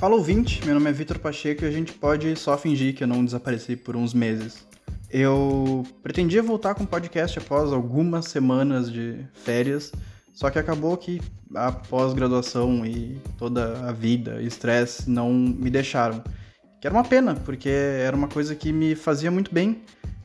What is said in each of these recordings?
Fala ouvinte, meu nome é Vitor Pacheco e a gente pode só fingir que eu não desapareci por uns meses. Eu pretendia voltar com o podcast após algumas semanas de férias, só que acabou que a pós-graduação e toda a vida estresse não me deixaram. Que era uma pena, porque era uma coisa que me fazia muito bem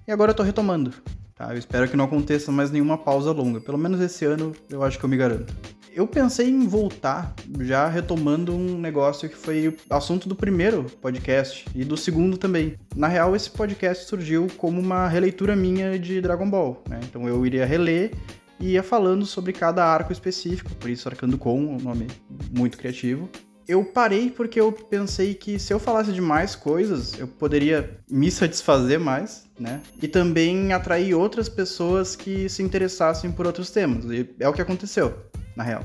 e agora eu tô retomando. Tá? Eu espero que não aconteça mais nenhuma pausa longa. Pelo menos esse ano eu acho que eu me garanto eu pensei em voltar, já retomando um negócio que foi assunto do primeiro podcast e do segundo também. Na real, esse podcast surgiu como uma releitura minha de Dragon Ball, né? Então eu iria reler e ia falando sobre cada arco específico, por isso Arcando Com, um nome muito criativo. Eu parei porque eu pensei que se eu falasse de mais coisas, eu poderia me satisfazer mais, né? E também atrair outras pessoas que se interessassem por outros temas. E é o que aconteceu na real.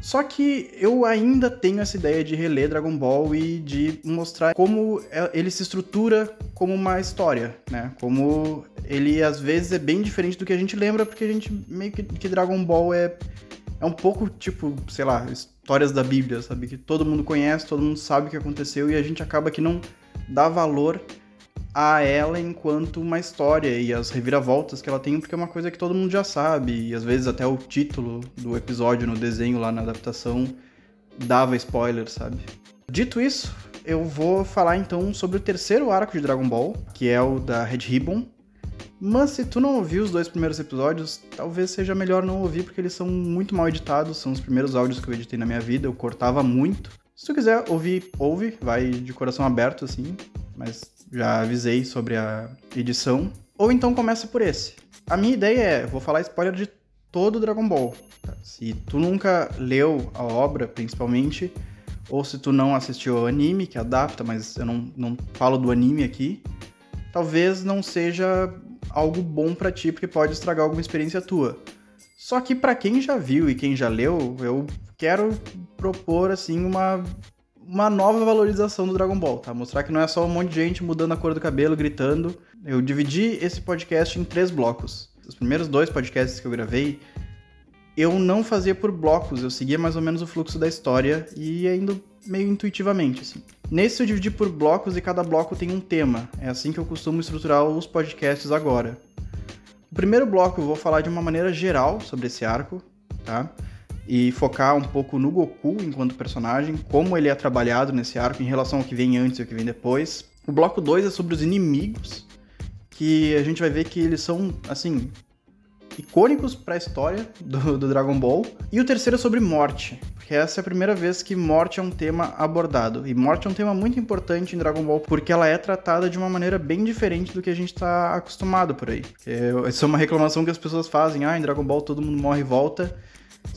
Só que eu ainda tenho essa ideia de reler Dragon Ball e de mostrar como é, ele se estrutura como uma história, né? Como ele às vezes é bem diferente do que a gente lembra, porque a gente meio que, que Dragon Ball é, é um pouco tipo, sei lá, histórias da Bíblia, sabe? Que todo mundo conhece, todo mundo sabe o que aconteceu e a gente acaba que não dá valor a ela enquanto uma história e as reviravoltas que ela tem, porque é uma coisa que todo mundo já sabe, e às vezes até o título do episódio no desenho lá na adaptação dava spoiler, sabe? Dito isso, eu vou falar então sobre o terceiro arco de Dragon Ball, que é o da Red Ribbon. Mas se tu não ouviu os dois primeiros episódios, talvez seja melhor não ouvir, porque eles são muito mal editados, são os primeiros áudios que eu editei na minha vida, eu cortava muito. Se tu quiser ouvir, ouve, vai de coração aberto assim, mas já avisei sobre a edição. Ou então começa por esse. A minha ideia é, vou falar spoiler de todo o Dragon Ball. Tá? Se tu nunca leu a obra, principalmente, ou se tu não assistiu ao anime, que adapta, mas eu não, não falo do anime aqui, talvez não seja algo bom para ti, porque pode estragar alguma experiência tua. Só que para quem já viu e quem já leu, eu quero propor assim uma uma nova valorização do Dragon Ball, tá? Mostrar que não é só um monte de gente mudando a cor do cabelo, gritando. Eu dividi esse podcast em três blocos. Os primeiros dois podcasts que eu gravei, eu não fazia por blocos, eu seguia mais ou menos o fluxo da história e indo meio intuitivamente, assim. Nesse eu dividi por blocos e cada bloco tem um tema. É assim que eu costumo estruturar os podcasts agora. O primeiro bloco eu vou falar de uma maneira geral sobre esse arco, tá? E focar um pouco no Goku enquanto personagem, como ele é trabalhado nesse arco em relação ao que vem antes e ao que vem depois. O bloco 2 é sobre os inimigos, que a gente vai ver que eles são, assim, icônicos para a história do, do, Dragon Ball. E o terceiro é sobre morte, porque essa é a primeira vez que morte é um tema abordado. E morte é um tema muito importante em Dragon Ball, porque ela é tratada de uma maneira bem diferente do que a gente está acostumado por aí. Essa é uma reclamação que as pessoas fazem, ah, em Dragon Ball todo mundo morre e volta.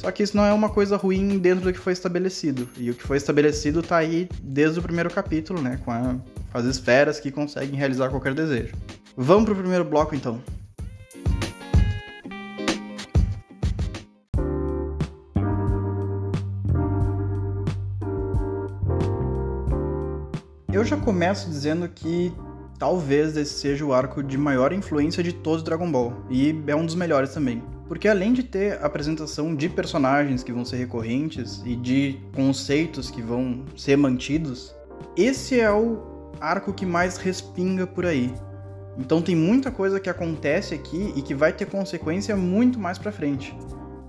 Só que isso não é uma coisa ruim dentro do que foi estabelecido. E o que foi estabelecido tá aí desde o primeiro capítulo, né? Com, a, as esferas que conseguem realizar qualquer desejo. Vamos pro primeiro bloco então. Eu já começo dizendo que talvez esse seja o arco de maior influência de todos Dragon Ball, e é um dos melhores também. Porque além de ter apresentação de personagens que vão ser recorrentes e de conceitos que vão ser mantidos, esse é o arco que mais respinga por aí. Então tem muita coisa que acontece aqui e que vai ter consequência muito mais para frente.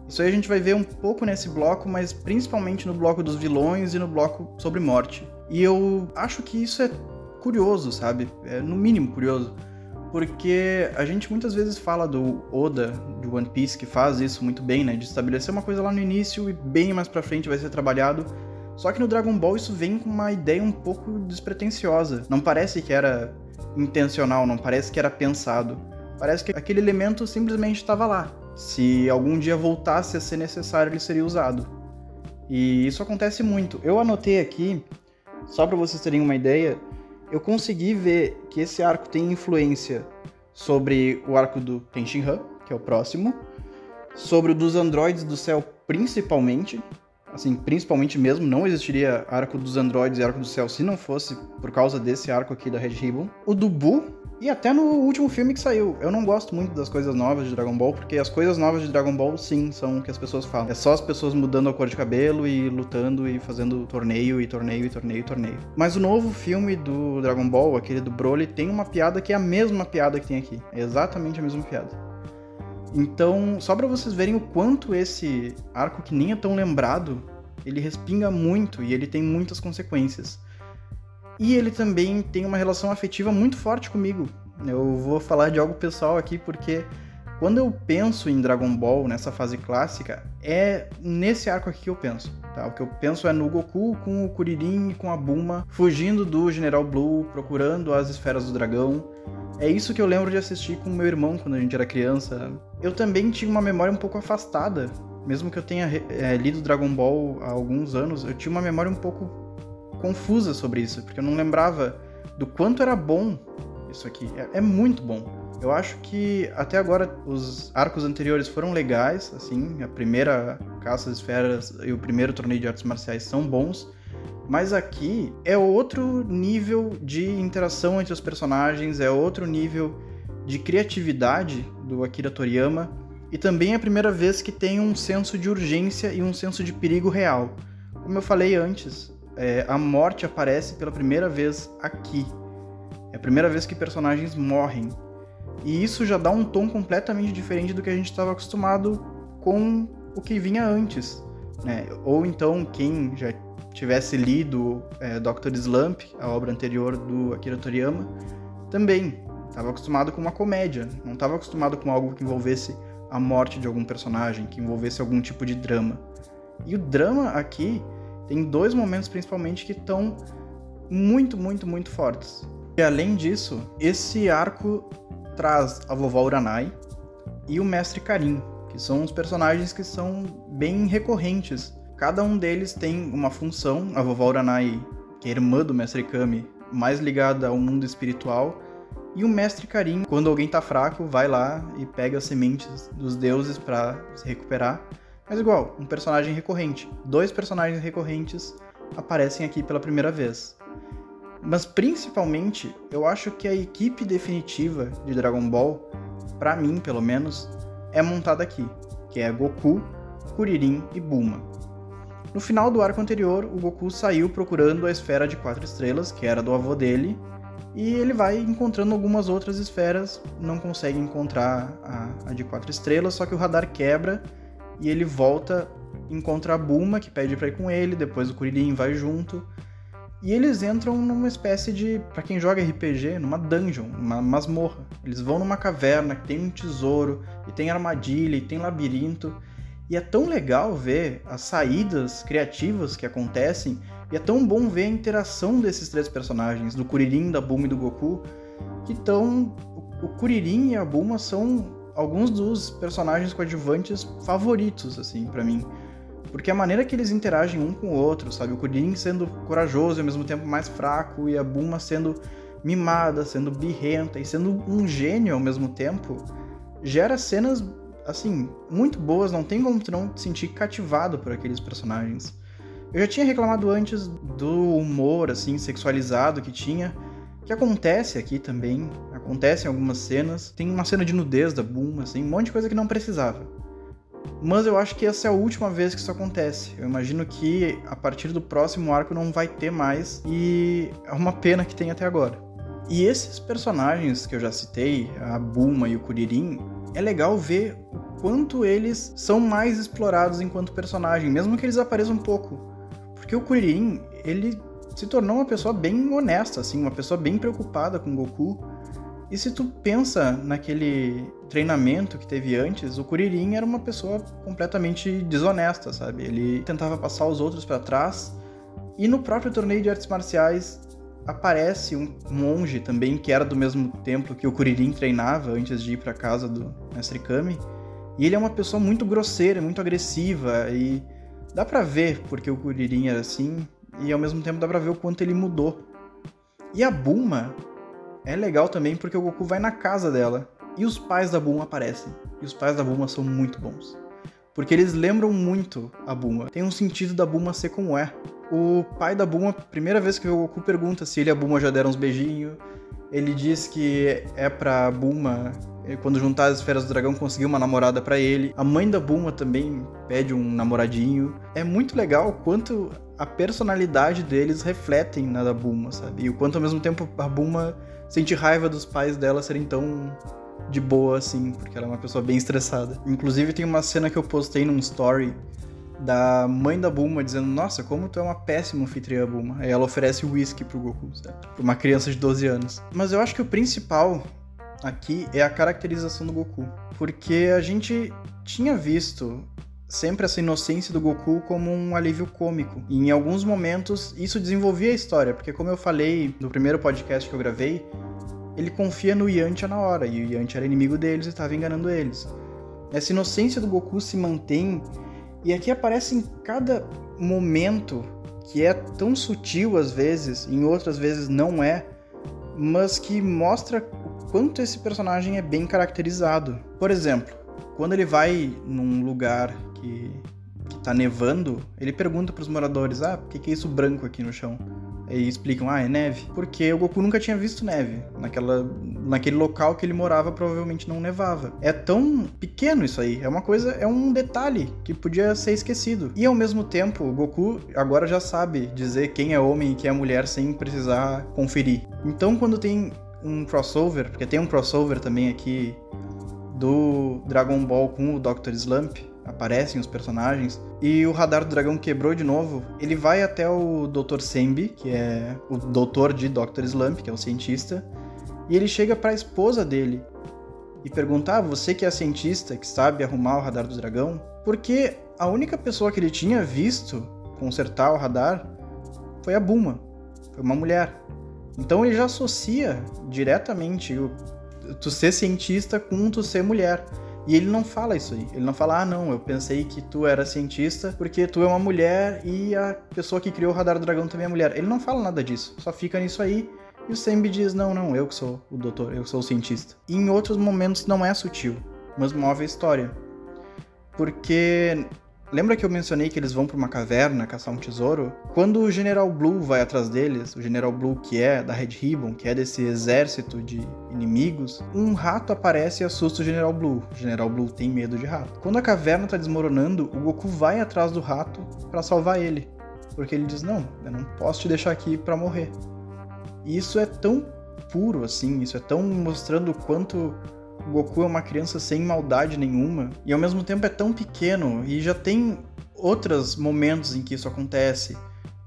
Isso aí a gente vai ver um pouco nesse bloco, mas principalmente no bloco dos vilões e no bloco sobre morte. E eu acho que isso é curioso, sabe? É no mínimo curioso porque a gente muitas vezes fala do Oda, do One Piece, que faz isso muito bem, né? De estabelecer uma coisa lá no início e bem mais pra frente vai ser trabalhado. Só que no Dragon Ball isso vem com uma ideia um pouco despretensiosa. Não parece que era intencional, não parece que era pensado. Parece que aquele elemento simplesmente estava lá. Se algum dia voltasse a ser necessário, ele seria usado. E isso acontece muito. Eu anotei aqui, só para vocês terem uma ideia, eu consegui ver que esse arco tem influência sobre o arco do Tenshinhan, que é o próximo, sobre o dos androides do céu principalmente, assim, principalmente mesmo, não existiria arco dos androides e arco do céu se não fosse por causa desse arco aqui da Red Ribbon. O do Buu, e até no último filme que saiu. Eu não gosto muito das coisas novas de Dragon Ball, porque as coisas novas de Dragon Ball, sim, são o que as pessoas falam. É só as pessoas mudando a cor de cabelo e lutando e fazendo torneio e torneio e torneio e torneio. Mas o novo filme do Dragon Ball, aquele do Broly, tem uma piada que é a mesma piada que tem aqui. É exatamente a mesma piada. Então, só para vocês verem o quanto esse arco que nem é tão lembrado, ele respinga muito e ele tem muitas consequências. E ele também tem uma relação afetiva muito forte comigo. Eu vou falar de algo pessoal aqui porque quando eu penso em Dragon Ball nessa fase clássica, é nesse arco aqui que eu penso. Tá? O que eu penso é no Goku com o Kuririn e com a Bulma fugindo do General Blue, procurando as esferas do dragão. É isso que eu lembro de assistir com meu irmão quando a gente era criança. Eu também tinha uma memória um pouco afastada. Mesmo que eu tenha é, lido Dragon Ball há alguns anos, eu tinha uma memória um pouco confusa sobre isso, porque eu não lembrava do quanto era bom isso aqui. É, é muito bom. Eu acho que até agora os arcos anteriores foram legais, assim, a primeira caça às esferas e o primeiro torneio de artes marciais são bons, mas aqui é outro nível de interação entre os personagens, é outro nível de criatividade do Akira Toriyama e também é a primeira vez que tem um senso de urgência e um senso de perigo real. Como eu falei antes, é, a morte aparece pela primeira vez aqui. É a primeira vez que personagens morrem. E isso já dá um tom completamente diferente do que a gente estava acostumado com o que vinha antes. Né? Ou então, quem já tivesse lido é, Dr. Slump, a obra anterior do Akira Toriyama, também estava acostumado com uma comédia, não estava acostumado com algo que envolvesse a morte de algum personagem, que envolvesse algum tipo de drama. E o drama aqui tem dois momentos principalmente que estão muito, muito, muito fortes. E além disso, esse arco traz a vovó Uranai e o mestre Karim, que são os personagens que são bem recorrentes. Cada um deles tem uma função. A vovó Uranai, que é irmã do mestre Kami, mais ligada ao mundo espiritual, e o mestre Karim, quando alguém tá fraco, vai lá e pega as sementes dos deuses para se recuperar. Mas igual, um personagem recorrente. Dois personagens recorrentes aparecem aqui pela primeira vez. Mas principalmente, eu acho que a equipe definitiva de Dragon Ball, para mim pelo menos, é montada aqui, que é Goku, Kuririn e Bulma. No final do arco anterior, o Goku saiu procurando a esfera de quatro estrelas, que era do avô dele, e ele vai encontrando algumas outras esferas, não consegue encontrar a, a de quatro estrelas, só que o radar quebra e ele volta, encontra a Bulma, que pede pra ir com ele, depois o Kuririn vai junto, e eles entram numa espécie de, para quem joga RPG, numa dungeon, uma masmorra. Eles vão numa caverna que tem um tesouro, e tem armadilha, e tem labirinto. E é tão legal ver as saídas criativas que acontecem, e é tão bom ver a interação desses três personagens, do Kuririn, da Bulma e do Goku, que estão. O Kuririn e a Bulma são alguns dos personagens coadjuvantes favoritos, assim, para mim. Porque a maneira que eles interagem um com o outro, sabe? O Kuririn sendo corajoso e ao mesmo tempo mais fraco, e a Bulma sendo mimada, sendo birrenta e sendo um gênio ao mesmo tempo, gera cenas, assim, muito boas, não tem como tu não te sentir cativado por aqueles personagens. Eu já tinha reclamado antes do humor, assim, sexualizado que tinha, que acontece aqui também, acontece em algumas cenas. Tem uma cena de nudez da Bulma, assim, um monte de coisa que não precisava. Mas eu acho que essa é a última vez que isso acontece. Eu imagino que a partir do próximo arco não vai ter mais e é uma pena que tem até agora. E esses personagens que eu já citei, a Bulma e o Kuririn, é legal ver o quanto eles são mais explorados enquanto personagem, mesmo que eles apareçam um pouco. Porque o Kuririn, ele se tornou uma pessoa bem honesta, assim, uma pessoa bem preocupada com Goku e se tu pensa naquele treinamento que teve antes, o Kuririn era uma pessoa completamente desonesta, sabe? Ele tentava passar os outros para trás. E no próprio torneio de artes marciais aparece um monge também que era do mesmo templo que o Kuririn treinava antes de ir para casa do Mestre Kami. E ele é uma pessoa muito grosseira, muito agressiva e dá para ver porque o Kuririn era assim e ao mesmo tempo dá para ver o quanto ele mudou. E a Bulma é legal também porque o Goku vai na casa dela e os pais da Bulma aparecem. E os pais da Bulma são muito bons. porque eles lembram muito a Buma. Tem um sentido da Buma ser como é. O pai da Buma, primeira vez que vê o Goku, pergunta se ele e a Buma já deram uns beijinhos. Ele diz que é pra Buma, eh, quando juntar as esferas do dragão, conseguir uma namorada para ele. A mãe da Buma também pede um namoradinho. É muito legal quanto a personalidade deles refletem na da Buma, sabe? E o quanto ao mesmo tempo a Buma sente raiva dos pais dela serem tão de boa assim, porque ela é uma pessoa bem estressada. Inclusive tem uma cena que eu postei num story da mãe da Bulma dizendo: Nossa, como tu é uma péssima anfitriã, Bulma. Aí ela oferece whisky pro Goku, sabe? Pra uma criança de 12 anos. Mas eu acho que o principal aqui é a caracterização do Goku. Porque a gente tinha visto sempre essa inocência do Goku como um alívio cômico. E em alguns momentos isso desenvolvia a história, porque como eu falei no primeiro podcast que eu gravei, ele confia no Yantia na hora, e o Yantia era inimigo deles e estava enganando eles. Essa inocência do Goku se mantém e aqui aparece em cada momento que é tão sutil às vezes, em outras vezes não é, mas que mostra o quanto esse personagem é bem caracterizado. Por exemplo, quando ele vai num lugar que, que tá nevando, ele pergunta para os moradores: Ah, por que, que é isso branco aqui no chão? E explicam, ah, é neve. Porque o Goku nunca tinha visto neve. Naquela, naquele local que ele morava, provavelmente não nevava. É tão pequeno isso aí. É uma coisa, é um detalhe que podia ser esquecido. E ao mesmo tempo, o Goku agora já sabe dizer quem é homem e quem é mulher sem precisar conferir. Então, quando tem um crossover, porque tem um crossover também aqui do Dragon Ball com o Dr. Slump, aparecem os personagens. E o radar do dragão quebrou de novo. Ele vai até o Dr. Sembi, que é o doutor de Dr. Slump, que é o cientista, e ele chega para a esposa dele e pergunta: ah, você que é cientista, que sabe arrumar o radar do dragão? Porque a única pessoa que ele tinha visto consertar o radar foi a Buma, foi uma mulher. Então ele já associa diretamente o tu ser cientista com tu ser mulher. E ele não fala isso aí. Ele não fala, ah, não, eu pensei que tu era cientista porque tu é uma mulher e a pessoa que criou o radar do dragão também é mulher. Ele não fala nada disso. Só fica nisso aí. E o Sembi diz, não, não, eu que sou o doutor, eu que sou o cientista. E em outros momentos não é sutil, mas move a história. Porque Lembra que eu mencionei que eles vão para uma caverna caçar um tesouro? Quando o General Blue vai atrás deles, o General Blue que é da Red Ribbon, que é desse exército de inimigos, um rato aparece e assusta o General Blue. O General Blue tem medo de rato. Quando a caverna tá desmoronando, o Goku vai atrás do rato para salvar ele, porque ele diz: "Não, eu não posso te deixar aqui para morrer". E isso é tão puro assim, isso é tão mostrando o quanto o Goku é uma criança sem maldade nenhuma e ao mesmo tempo é tão pequeno e já tem outros momentos em que isso acontece.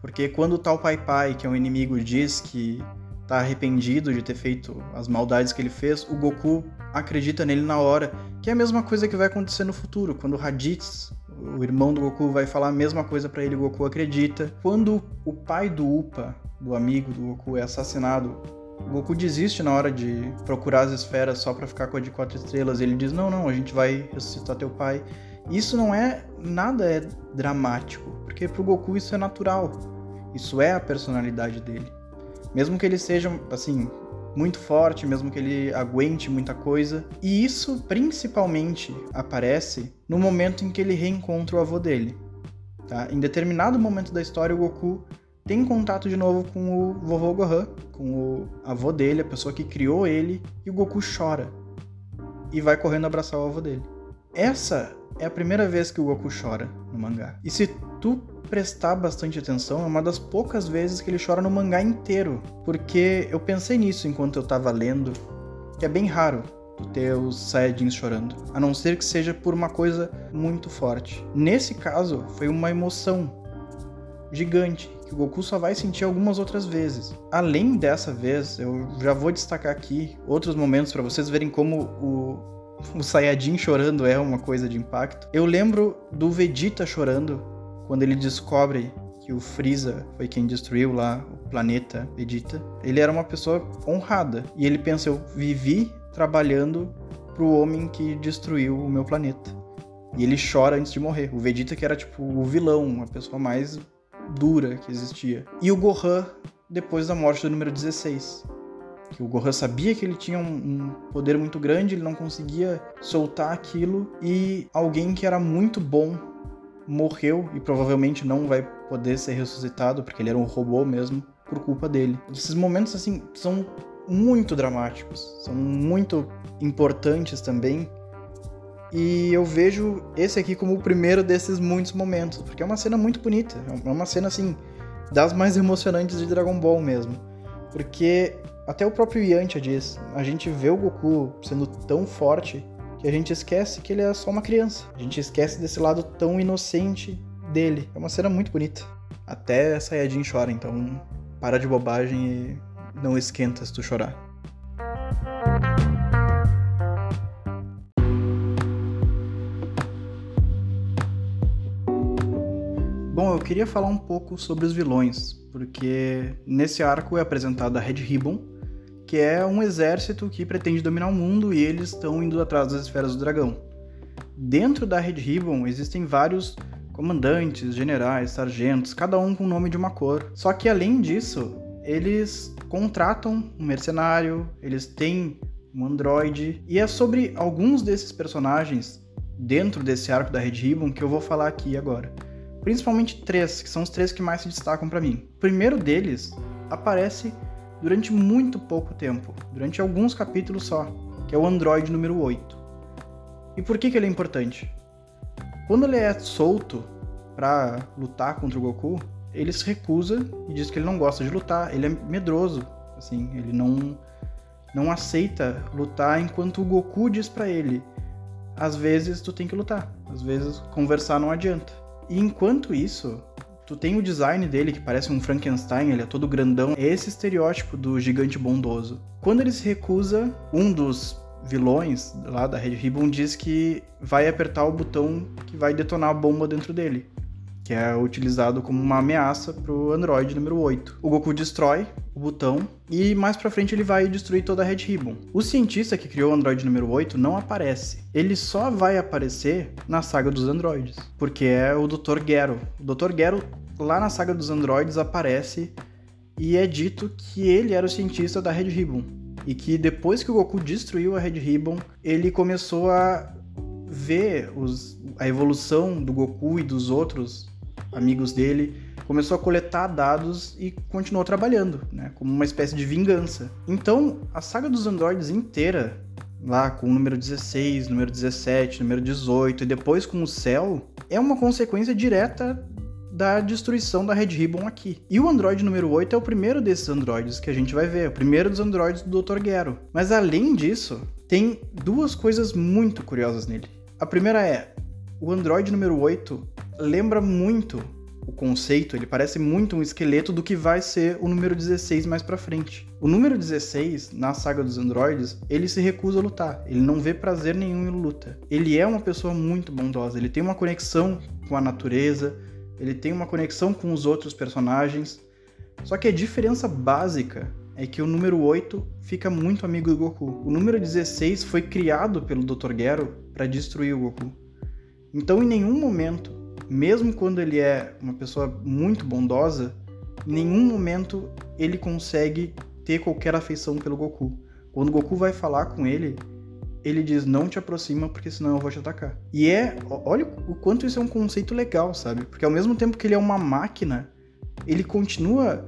Porque quando o tal Pai Pai, que é um inimigo, diz que tá arrependido de ter feito as maldades que ele fez, o Goku acredita nele na hora, que é a mesma coisa que vai acontecer no futuro, quando o Raditz, o irmão do Goku, vai falar a mesma coisa para ele, o Goku acredita. Quando o pai do Upa, do amigo do Goku, é assassinado, Goku desiste na hora de procurar as esferas só para ficar com a de quatro estrelas. Ele diz: Não, não, a gente vai ressuscitar teu pai. Isso não é nada é dramático, porque pro Goku isso é natural. Isso é a personalidade dele. Mesmo que ele seja, assim, muito forte, mesmo que ele aguente muita coisa. E isso principalmente aparece no momento em que ele reencontra o avô dele. Tá? Em determinado momento da história, o Goku tem contato de novo com o vovô Gohan, com o avô dele, a pessoa que criou ele, e o Goku chora. E vai correndo abraçar o avô dele. Essa é a primeira vez que o Goku chora no mangá. E se tu prestar bastante atenção, é uma das poucas vezes que ele chora no mangá inteiro. Porque eu pensei nisso enquanto eu tava lendo, que é bem raro tu ter os Saiyajins chorando. A não ser que seja por uma coisa muito forte. Nesse caso, foi uma emoção gigante que o Goku só vai sentir algumas outras vezes. Além dessa vez, eu já vou destacar aqui outros momentos para vocês verem como o, o Saiyajin chorando é uma coisa de impacto. Eu lembro do Vegeta chorando quando ele descobre que o Freeza foi quem destruiu lá o planeta Vegeta. Ele era uma pessoa honrada e ele pensa: eu vivi trabalhando pro homem que destruiu o meu planeta. E ele chora antes de morrer. O Vegeta que era tipo o vilão, a pessoa mais dura que existia. E o Gohan depois da morte do número 16. que o Gohan sabia que ele tinha um, um, poder muito grande, ele não conseguia soltar aquilo e alguém que era muito bom morreu e provavelmente não vai poder ser ressuscitado porque ele era um robô mesmo por culpa dele. Esses momentos assim são muito dramáticos, são muito importantes também. E eu vejo esse aqui como o primeiro desses muitos momentos, porque é uma cena muito bonita, é uma cena assim das mais emocionantes de Dragon Ball mesmo. Porque até o próprio Yantia diz, a gente vê o Goku sendo tão forte que a gente esquece que ele é só uma criança. A gente esquece desse lado tão inocente dele. É uma cena muito bonita. Até Sayajin chora, então para de bobagem e não esquenta se tu chorar. Bom, eu queria falar um pouco sobre os vilões, porque nesse arco é apresentada a Red Ribbon, que é um exército que pretende dominar o mundo e eles estão indo atrás das esferas do dragão. Dentro da Red Ribbon existem vários comandantes, generais, sargentos, cada um com o nome de uma cor. Só que além disso, eles contratam um mercenário, eles têm um androide, e é sobre alguns desses personagens dentro desse arco da Red Ribbon que eu vou falar aqui agora principalmente três, que são os três que mais se destacam para mim. O primeiro deles aparece durante muito pouco tempo, durante alguns capítulos só, que é o Android número 8. E por que, que ele é importante? Quando ele é solto para lutar contra o Goku, ele se recusa e diz que ele não gosta de lutar, ele é medroso, assim, ele não não aceita lutar enquanto o Goku diz para ele: às vezes tu tem que lutar, às vezes conversar não adianta. E enquanto isso, tu tem o design dele que parece um Frankenstein, ele é todo grandão, é esse estereótipo do gigante bondoso. Quando ele se recusa, um dos vilões lá da Red Ribbon diz que vai apertar o botão que vai detonar a bomba dentro dele que é utilizado como uma ameaça pro Android número 8. O Goku destrói o botão e mais pra frente ele vai destruir toda a Red Ribbon. O cientista que criou o Android número 8 não aparece. Ele só vai aparecer na saga dos androides, porque é o Dr. Gero. O Dr. Gero lá na saga dos androides aparece e é dito que ele era o cientista da Red Ribbon. E que depois que o Goku destruiu a Red Ribbon, ele começou a ver os, a evolução do Goku e dos outros amigos dele, começou a coletar dados e continuou trabalhando, né, como uma espécie de vingança. Então, a saga dos androides inteira, lá com o número 16, número 17, número 18 e depois com o Cell, é uma consequência direta da destruição da Red Ribbon aqui. E o Android número 8 é o primeiro desses androides que a gente vai ver, o primeiro dos androides do Dr. Gero. Mas além disso, tem duas coisas muito curiosas nele. A primeira é, o Android número 8 lembra muito o conceito, ele parece muito um esqueleto do que vai ser o número 16 mais para frente. O número 16, na saga dos androides, ele se recusa a lutar, ele não vê prazer nenhum em luta. Ele é uma pessoa muito bondosa, ele tem uma conexão com a natureza, ele tem uma conexão com os outros personagens. Só que a diferença básica é que o número 8 fica muito amigo do Goku. O número 16 foi criado pelo Dr. Gero para destruir o Goku. Então, em nenhum momento, mesmo quando ele é uma pessoa muito bondosa, em nenhum momento ele consegue ter qualquer afeição pelo Goku. Quando o Goku vai falar com ele, ele diz: Não te aproxima, porque senão eu vou te atacar. E é. Olha o quanto isso é um conceito legal, sabe? Porque ao mesmo tempo que ele é uma máquina, ele continua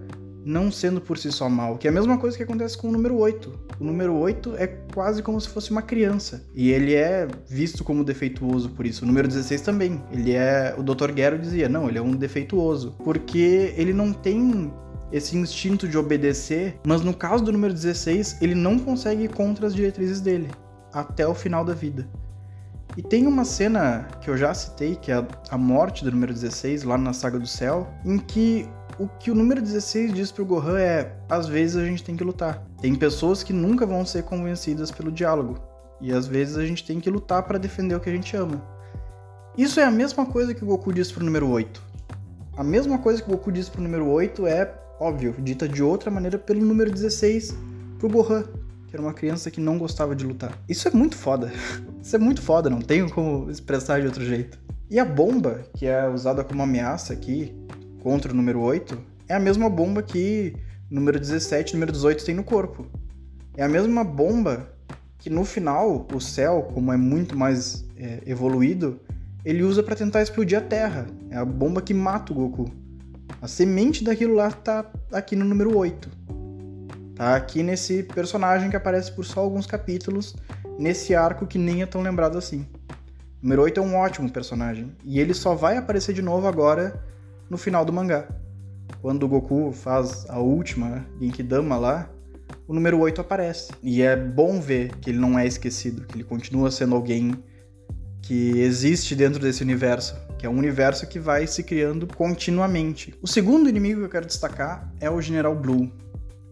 não sendo por si só mal, que é a mesma coisa que acontece com o número 8. O número 8 é quase como se fosse uma criança, e ele é visto como defeituoso por isso. O número 16 também. Ele é, o Dr. Gero dizia, não, ele é um defeituoso, porque ele não tem esse instinto de obedecer, mas no caso do número 16, ele não consegue ir contra as diretrizes dele até o final da vida. E tem uma cena que eu já citei, que é a morte do número 16, lá na Saga do Céu, em que o que o número 16 diz pro Gohan é: às vezes a gente tem que lutar. Tem pessoas que nunca vão ser convencidas pelo diálogo. E às vezes a gente tem que lutar para defender o que a gente ama. Isso é a mesma coisa que o Goku diz pro número 8. A mesma coisa que o Goku diz pro número 8 é, óbvio, dita de outra maneira pelo número 16 pro Gohan, que era uma criança que não gostava de lutar. Isso é muito foda. Isso é muito foda, não tenho como expressar de outro jeito. E a bomba, que é usada como ameaça aqui, contra o número 8 é a mesma bomba que número 17 e número 18 tem no corpo. É a mesma bomba que no final o céu, como é muito mais é, evoluído, ele usa para tentar explodir a Terra. É a bomba que mata o Goku. A semente daquilo lá tá aqui no número 8. Tá aqui nesse personagem que aparece por só alguns capítulos, nesse arco que nem é tão lembrado assim. O número 8 é um ótimo personagem. E ele só vai aparecer de novo agora no final do mangá. Quando o Goku faz a última Genkidama lá, o número 8 aparece. E é bom ver que ele não é esquecido, que ele continua sendo alguém que existe dentro desse universo, que é um universo que vai se criando continuamente. O segundo inimigo que eu quero destacar é o General Blue.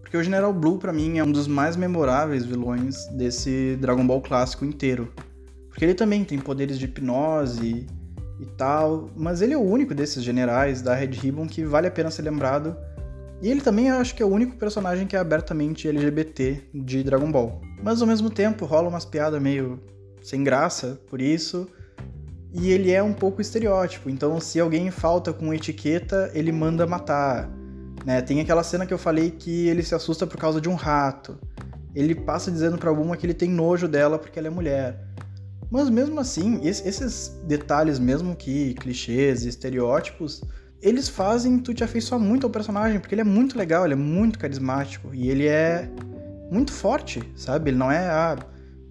Porque o General Blue, para mim, é um dos mais memoráveis vilões desse Dragon Ball clássico inteiro. Porque ele também tem poderes de hipnose e tal, mas ele é o único desses generais da Red Ribbon que vale a pena ser lembrado. E ele também acho que é o único personagem que é abertamente LGBT de Dragon Ball. Mas ao mesmo tempo rola umas piadas meio sem graça por isso. E ele é um pouco estereótipo, então se alguém falta com etiqueta, ele manda matar. Né? Tem aquela cena que eu falei que ele se assusta por causa de um rato. Ele passa dizendo pra Bulma que ele tem nojo dela porque ela é mulher. Mas mesmo assim, esses detalhes, mesmo que clichês e estereótipos, eles fazem tu te afeiçoar muito ao personagem, porque ele é muito legal, ele é muito carismático e ele é muito forte, sabe? Ele não é, ah,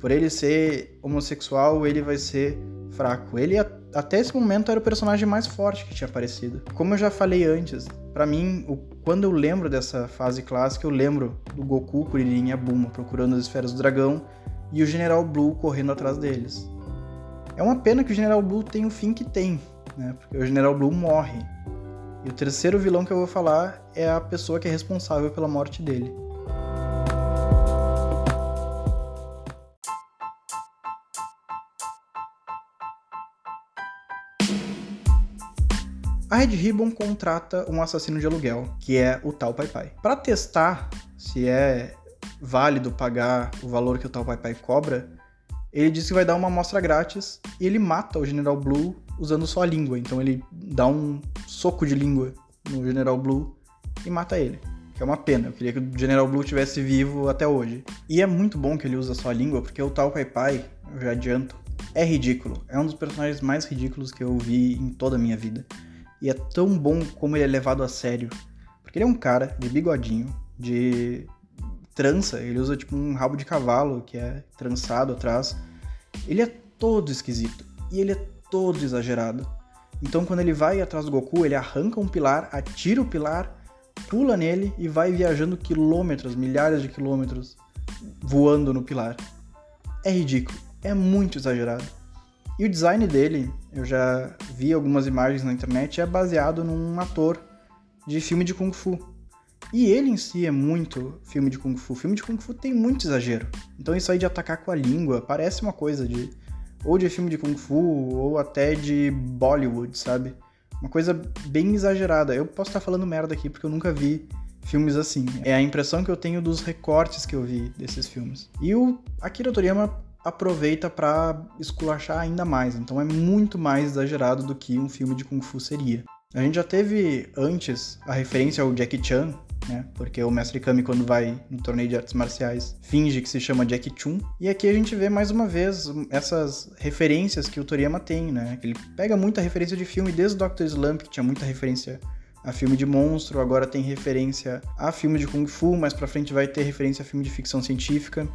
por ele ser homossexual, ele vai ser fraco. Ele até esse momento era o personagem mais forte que tinha aparecido. Como eu já falei antes, para mim, o, quando eu lembro dessa fase clássica, eu lembro do Goku, Kuririn e Bulma procurando as esferas do dragão e o General Blue correndo atrás deles. É uma pena que o General Blue tem o fim que tem, né? Porque o General Blue morre. E o terceiro vilão que eu vou falar é a pessoa que é responsável pela morte dele. a Red Ribbon contrata um assassino de aluguel, que é o Tal Pai Pai. Para testar se é válido pagar o valor que o Tal Pai Pai cobra, ele diz que vai dar uma amostra grátis e ele mata o General Blue usando só a língua. Então ele dá um soco de língua no General Blue e mata ele. Que é uma pena, eu queria que o General Blue tivesse vivo até hoje. E é muito bom que ele usa só a língua, porque o Tal Pai Pai, eu já adianto, é ridículo. É um dos personagens mais ridículos que eu vi em toda a minha vida. E é tão bom como ele é levado a sério. Porque ele é um cara de bigodinho, de trança, ele usa tipo um rabo de cavalo que é trançado atrás. Ele é todo esquisito e ele é todo exagerado. Então quando ele vai atrás do Goku, ele arranca um pilar, atira o pilar, pula nele e vai viajando quilômetros, milhares de quilômetros, voando no pilar. É ridículo, é muito exagerado. E o design dele, eu já vi algumas imagens na internet, é baseado num ator de filme de Kung Fu. E ele em si é muito filme de Kung Fu. Filme de Kung Fu tem muito exagero. Então isso aí de atacar com a língua parece uma coisa de. ou de filme de Kung Fu, ou até de Bollywood, sabe? Uma coisa bem exagerada. Eu posso estar falando merda aqui porque eu nunca vi filmes assim. É a impressão que eu tenho dos recortes que eu vi desses filmes. E o Akira Toriyama aproveita para esculachar ainda mais. Então é muito mais exagerado do que um filme de Kung Fu seria. A gente já teve antes a referência ao Jackie Chan, né? Porque o Mestre Kami, quando vai no torneio de artes marciais, finge que se chama Jackie Chun. E aqui a gente vê mais uma vez essas referências que o Toriyama tem, né? Ele pega muita referência de filme, desde Dr. Slump, que tinha muita referência a filme de monstro, agora tem referência a filme de Kung Fu, mais pra frente vai ter referência a filme de ficção científica.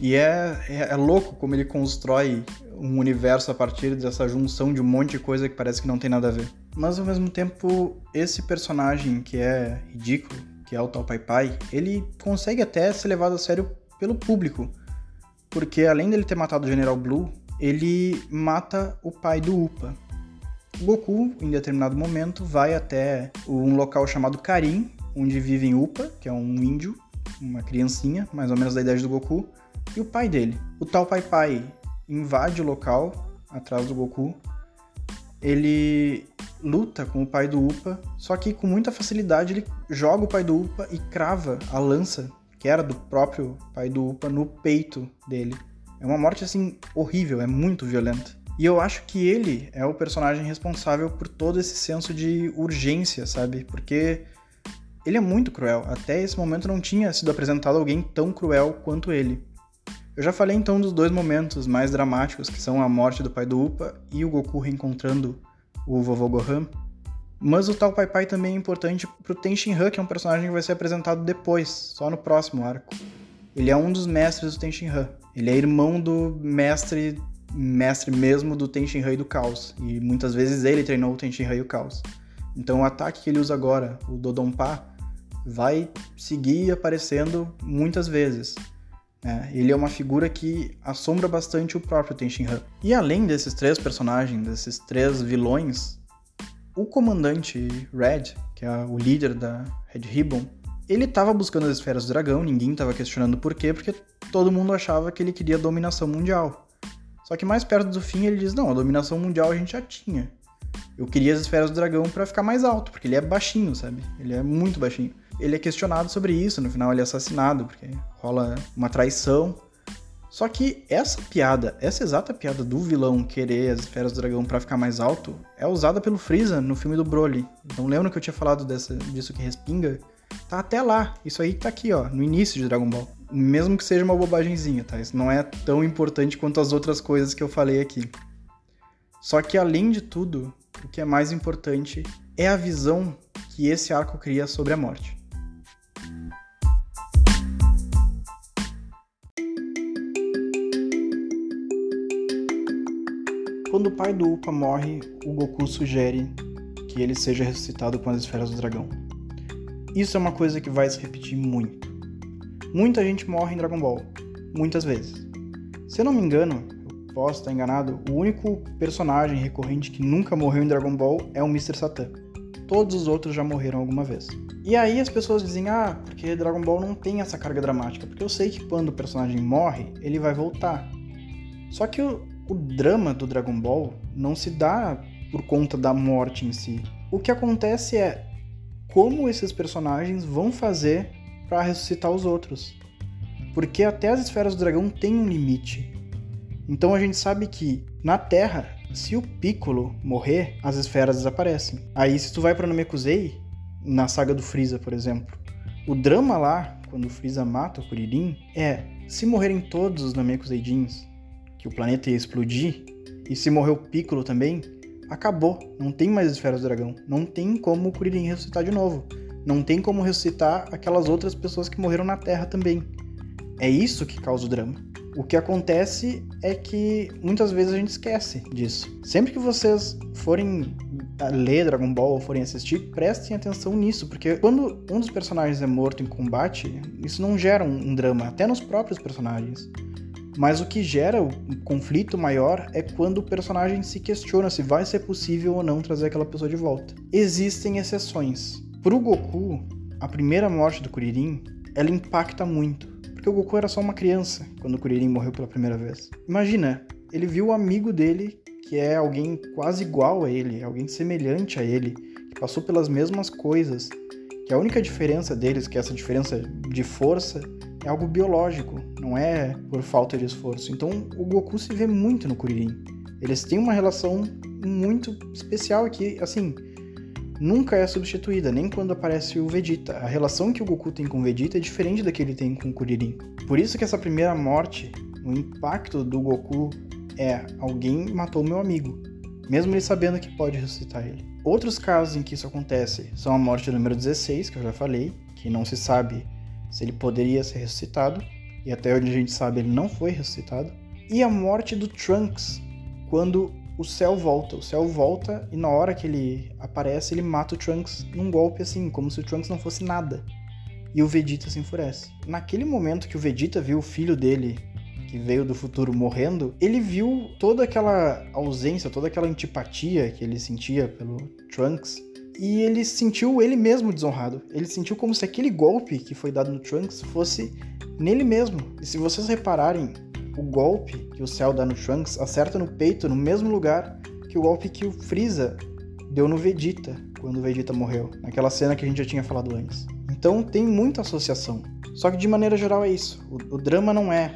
E é, é, é, louco como ele constrói um universo a partir dessa junção de um monte de coisa que parece que não tem nada a ver. Mas ao mesmo tempo, esse personagem que é ridículo, que é o tal Pai Pai, ele consegue até ser levado a sério pelo público. Porque além dele ter matado o General Blue, ele mata o pai do Upa. O Goku, em determinado momento, vai até um local chamado Karin, onde vivem Upa, que é um índio, uma criancinha, mais ou menos da idade do Goku, e o pai dele. O tal Pai Pai invade o local atrás do Goku. Ele luta com o pai do Upa, só que com muita facilidade ele joga o pai do Upa e crava a lança, que era do próprio pai do Upa, no peito dele. É uma morte assim horrível, é muito violenta. E eu acho que ele é o personagem responsável por todo esse senso de urgência, sabe? Porque ele é muito cruel. Até esse momento não tinha sido apresentado alguém tão cruel quanto ele. Eu já falei então dos dois momentos mais dramáticos, que são a morte do pai do Upa e o Goku reencontrando o vovô Gohan. Mas o tal Pai Pai também é importante pro Tenshinhan, que é um personagem que vai ser apresentado depois, só no próximo arco. Ele é um dos mestres do Tenshinhan. Ele é irmão do mestre, mestre mesmo do Tenshinhan e do Caos. E muitas vezes ele treinou o Tenshinhan e o Caos. Então o ataque que ele usa agora, o Dodonpa, vai seguir aparecendo muitas vezes. É, ele é uma figura que assombra bastante o próprio Tenshinhan. E além desses três personagens, desses três vilões, o comandante Red, que é o líder da Red Ribbon, ele estava buscando as esferas do dragão, ninguém estava questionando por quê, porque todo mundo achava que ele queria dominação mundial. Só que mais perto do fim ele diz: Não, a dominação mundial a gente já tinha. Eu queria as esferas do dragão para ficar mais alto, porque ele é baixinho, sabe? Ele é muito baixinho ele é questionado sobre isso, no final ele é assassinado, porque rola uma traição. Só que essa piada, essa exata piada do vilão querer as esferas do dragão para ficar mais alto, é usada pelo Freeza no filme do Broly. Então lembra que eu tinha falado dessa, disso que respinga? Tá até lá. Isso aí tá aqui, ó, no início de Dragon Ball. Mesmo que seja uma bobagemzinha, tá? Isso não é tão importante quanto as outras coisas que eu falei aqui. Só que além de tudo, o que é mais importante é a visão que esse arco cria sobre a morte. Quando o pai do Upa morre, o Goku sugere que ele seja ressuscitado com as esferas do dragão. Isso é uma coisa que vai se repetir muito. Muita gente morre em Dragon Ball, muitas vezes. Se eu não me engano, eu posso estar enganado, o único personagem recorrente que nunca morreu em Dragon Ball é o Mr. Satan. Todos os outros já morreram alguma vez. E aí as pessoas dizem, ah, porque Dragon Ball não tem essa carga dramática, porque eu sei que quando o personagem morre, ele vai voltar. Só que o, o drama do Dragon Ball não se dá por conta da morte em si. O que acontece é como esses personagens vão fazer para ressuscitar os outros. Porque até as esferas do dragão têm um limite. Então a gente sabe que na Terra, se o Piccolo morrer, as esferas desaparecem. Aí se tu vai para Namekusei, na saga do Freeza, por exemplo, o drama lá, quando o Freeza mata o Kuririn, é se morrerem todos os Namekuseidins, que o planeta ia explodir, e se morreu o Piccolo também, acabou. Não tem mais esferas do dragão. Não tem como o Kuririn ressuscitar de novo. Não tem como ressuscitar aquelas outras pessoas que morreram na Terra também. É isso que causa o drama. O que acontece é que muitas vezes a gente esquece disso. Sempre que vocês forem ler Dragon Ball ou forem assistir, prestem atenção nisso, porque quando um dos personagens é morto em combate, isso não gera um, drama, até nos próprios personagens. Mas o que gera o conflito maior é quando o personagem se questiona se vai ser possível ou não trazer aquela pessoa de volta. Existem exceções. Pro Goku, a primeira morte do Kuririn, ela impacta muito, porque o Goku era só uma criança quando o Kuririn morreu pela primeira vez. Imagina, ele viu o amigo dele, que é alguém quase igual a ele, alguém semelhante a ele, que passou pelas mesmas coisas, que a única diferença deles, que é essa diferença de força, é algo biológico, não é por falta de esforço. Então o Goku se vê muito no Kuririn. Eles têm uma relação muito especial que, assim, nunca é substituída, nem quando aparece o Vegeta. A relação que o Goku tem com o Vegeta é diferente da que ele tem com o Kuririn. Por isso que essa primeira morte, o impacto do Goku é alguém matou meu amigo, mesmo ele sabendo que pode ressuscitar ele. Outros casos em que isso acontece são a morte número 16, que eu já falei, que não se sabe se ele poderia ser ressuscitado, e até onde a gente sabe ele não foi ressuscitado, e a morte do Trunks, quando o céu volta. O céu volta e na hora que ele aparece, ele mata o Trunks num golpe assim, como se o Trunks não fosse nada. E o Vegeta se enfurece. Naquele momento que o Vegeta viu o filho dele, que veio do futuro, morrendo, ele viu toda aquela ausência, toda aquela antipatia que ele sentia pelo Trunks e ele sentiu ele mesmo desonrado. Ele sentiu como se aquele golpe que foi dado no Trunks fosse nele mesmo. E se vocês repararem, o golpe que o Cell dá no Trunks acerta no peito, no mesmo lugar que o golpe que o Freeza deu no Vegeta, quando o Vegeta morreu, naquela cena que a gente já tinha falado antes. Então tem muita associação. Só que de maneira geral é isso. O, o drama não é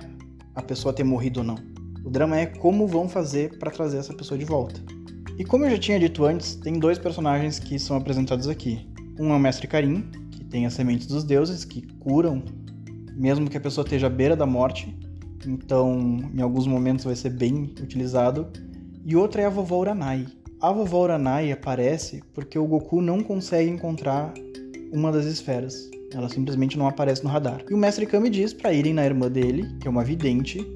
a pessoa ter morrido ou não. O drama é como vão fazer para trazer essa pessoa de volta. E como eu já tinha dito antes, tem dois personagens que são apresentados aqui. Um é o Mestre Karim, que tem as sementes dos deuses que curam, mesmo que a pessoa esteja à beira da morte. Então, em alguns momentos vai ser bem utilizado. E outra é a vovó Uranai. A vovó Uranai aparece porque o Goku não consegue encontrar uma das esferas. Ela simplesmente não aparece no radar. E o mestre Kami diz para irem na irmã dele, que é uma vidente,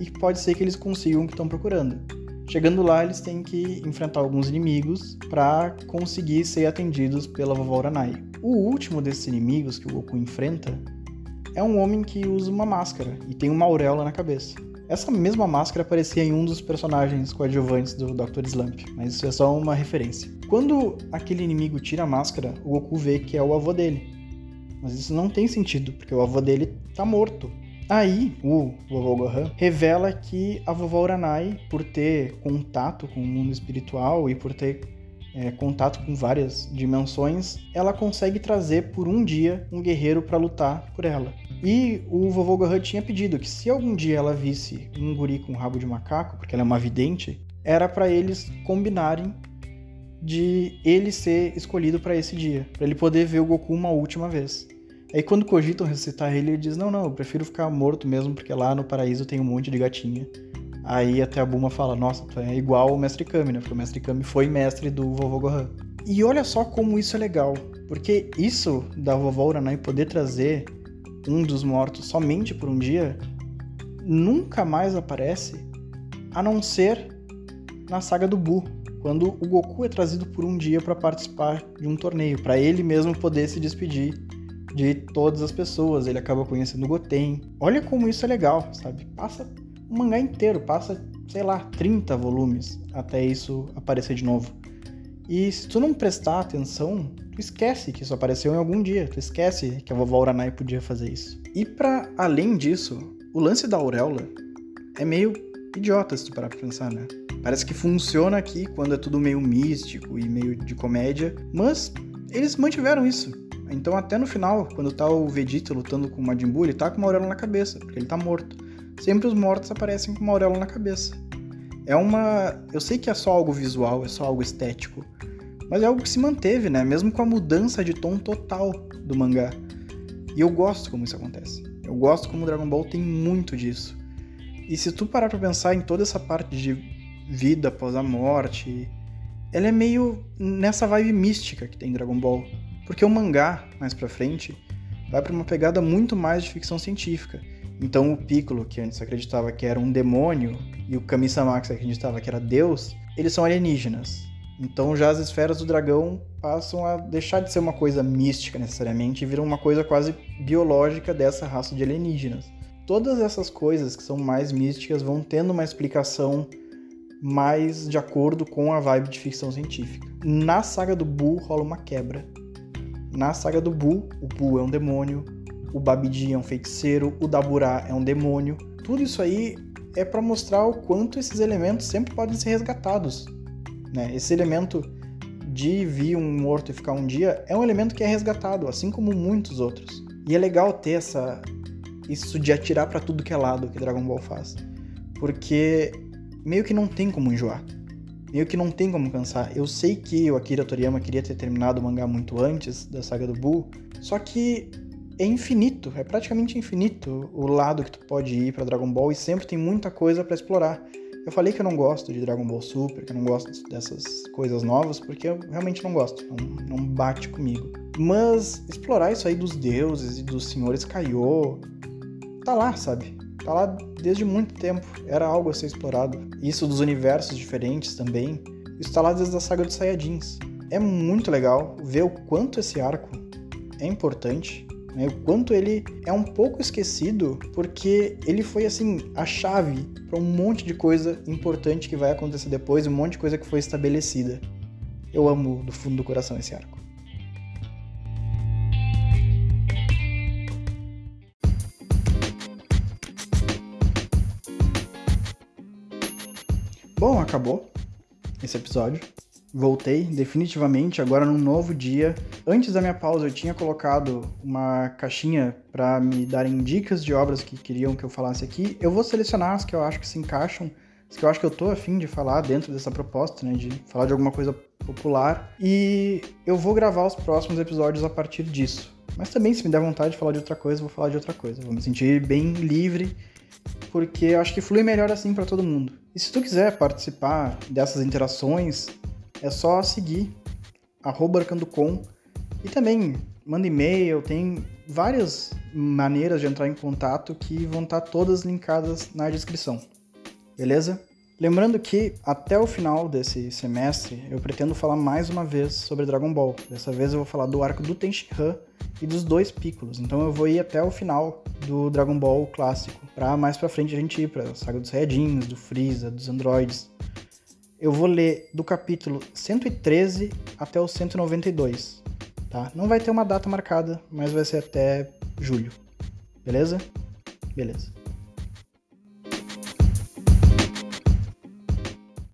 e que pode ser que eles consigam o que estão procurando. Chegando lá, eles têm que enfrentar alguns inimigos para conseguir ser atendidos pela vovó Uranai. O último desses inimigos que o Goku enfrenta é um homem que usa uma máscara e tem uma auréola na cabeça. Essa mesma máscara aparecia em um dos personagens coadjuvantes do Dr. Slump, mas isso é só uma referência. Quando aquele inimigo tira a máscara, o Goku vê que é o avô dele. Mas isso não tem sentido, porque o avô dele tá morto. Aí, o vovô Gohan revela que a vovó Uranai, por ter contato com o mundo espiritual e por ter é, contato com várias dimensões, ela consegue trazer por um dia um guerreiro para lutar por ela. E o vovô Gohan tinha pedido que se algum dia ela visse um guri com rabo de macaco, porque ela é uma vidente, era para eles combinarem de ele ser escolhido para esse dia, para ele poder ver o Goku uma última vez. Aí quando cogitam ressuscitar ele, ele diz: Não, não, eu prefiro ficar morto mesmo, porque lá no paraíso tem um monte de gatinha. Aí até a Buma fala: Nossa, tu é igual o Mestre Kami, né? Porque o Mestre Kami foi mestre do vovô Gohan. E olha só como isso é legal, porque isso da vovó Uranai poder trazer um dos mortos somente por um dia nunca mais aparece a não ser na saga do Buu, quando o Goku é trazido por um dia para participar de um torneio, para ele mesmo poder se despedir de todas as pessoas. Ele acaba conhecendo o Goten. Olha como isso é legal, sabe? Passa o mangá inteiro, passa, sei lá, 30 volumes até isso aparecer de novo. E se tu não prestar atenção, tu esquece que isso apareceu em algum dia. Tu esquece que a vovó Uranai podia fazer isso. E para além disso, o lance da auréola é meio idiota se tu parar pra pensar, né? Parece que funciona aqui quando é tudo meio místico e meio de comédia, mas eles mantiveram isso. Então até no final, quando tá o Vegeta lutando com o Majin Buu, ele tá com uma auréola na cabeça, porque ele tá morto. Sempre os mortos aparecem com uma auréola na cabeça. É uma... Eu sei que é só algo visual, é só algo estético, mas é algo que se manteve, né? Mesmo com a mudança de tom total do mangá. E eu gosto como isso acontece. Eu gosto como o Dragon Ball tem muito disso. E se tu parar pra pensar em toda essa parte de vida após a morte, ela é meio nessa vibe mística que tem Dragon Ball. Porque o mangá, mais pra frente, vai para uma pegada muito mais de ficção científica. Então o Piccolo, que antes acreditava que era um demônio, e o Kami-sama, que acreditava que era Deus, eles são alienígenas. Então já as esferas do dragão passam a deixar de ser uma coisa mística necessariamente e viram uma coisa quase biológica dessa raça de alienígenas. Todas essas coisas que são mais místicas vão tendo uma explicação mais de acordo com a vibe de ficção científica. Na saga do Buu rola uma quebra na saga do Buu, o Buu é um demônio, o Babidi é um feiticeiro, o Daburá é um demônio. Tudo isso aí é para mostrar o quanto esses elementos sempre podem ser resgatados. Né? Esse elemento de vir um morto e ficar um dia é um elemento que é resgatado, assim como muitos outros. E é legal ter essa isso de atirar para tudo que é lado que Dragon Ball faz, porque meio que não tem como enjoar meio que não tem como cansar. Eu sei que o Akira Toriyama queria ter terminado o mangá muito antes da saga do Buu, só que é infinito, é praticamente infinito o lado que tu pode ir para Dragon Ball e sempre tem muita coisa para explorar. Eu falei que eu não gosto de Dragon Ball Super, que eu não gosto dessas coisas novas, porque eu realmente não gosto, não, não bate comigo. Mas explorar isso aí dos deuses e dos senhores Kaiô, tá lá, sabe? Tá lá desde muito tempo, era algo a ser explorado. Isso dos universos diferentes também, isso tá lá desde a saga dos Saiyajins. É muito legal ver o quanto esse arco é importante, né? o quanto ele é um pouco esquecido, porque ele foi assim a chave para um monte de coisa importante que vai acontecer depois, um monte de coisa que foi estabelecida. Eu amo do fundo do coração esse arco. Bom, acabou esse episódio. Voltei definitivamente agora num novo dia. Antes da minha pausa eu tinha colocado uma caixinha para me darem dicas de obras que queriam que eu falasse aqui. Eu vou selecionar as que eu acho que se encaixam, as que eu acho que eu tô afim de falar dentro dessa proposta, né, de falar de alguma coisa popular e eu vou gravar os próximos episódios a partir disso. Mas também, se me der vontade de falar de outra coisa, eu vou falar de outra coisa. Vou me sentir bem livre, porque eu acho que flui melhor assim para todo mundo. E se tu quiser participar dessas interações, é só seguir arcandocom e também manda e-mail, tem várias maneiras de entrar em contato que vão estar todas linkadas na descrição. Beleza? Lembrando que até o final desse semestre eu pretendo falar mais uma vez sobre Dragon Ball. Dessa vez eu vou falar do arco do Tenshinhan e dos dois Piccolos. Então eu vou ir até o final do Dragon Ball clássico, para mais para frente a gente ir para a saga dos Saiyajins, do Freeza, dos androides. Eu vou ler do capítulo 113 até o 192, tá? Não vai ter uma data marcada, mas vai ser até julho. Beleza? Beleza.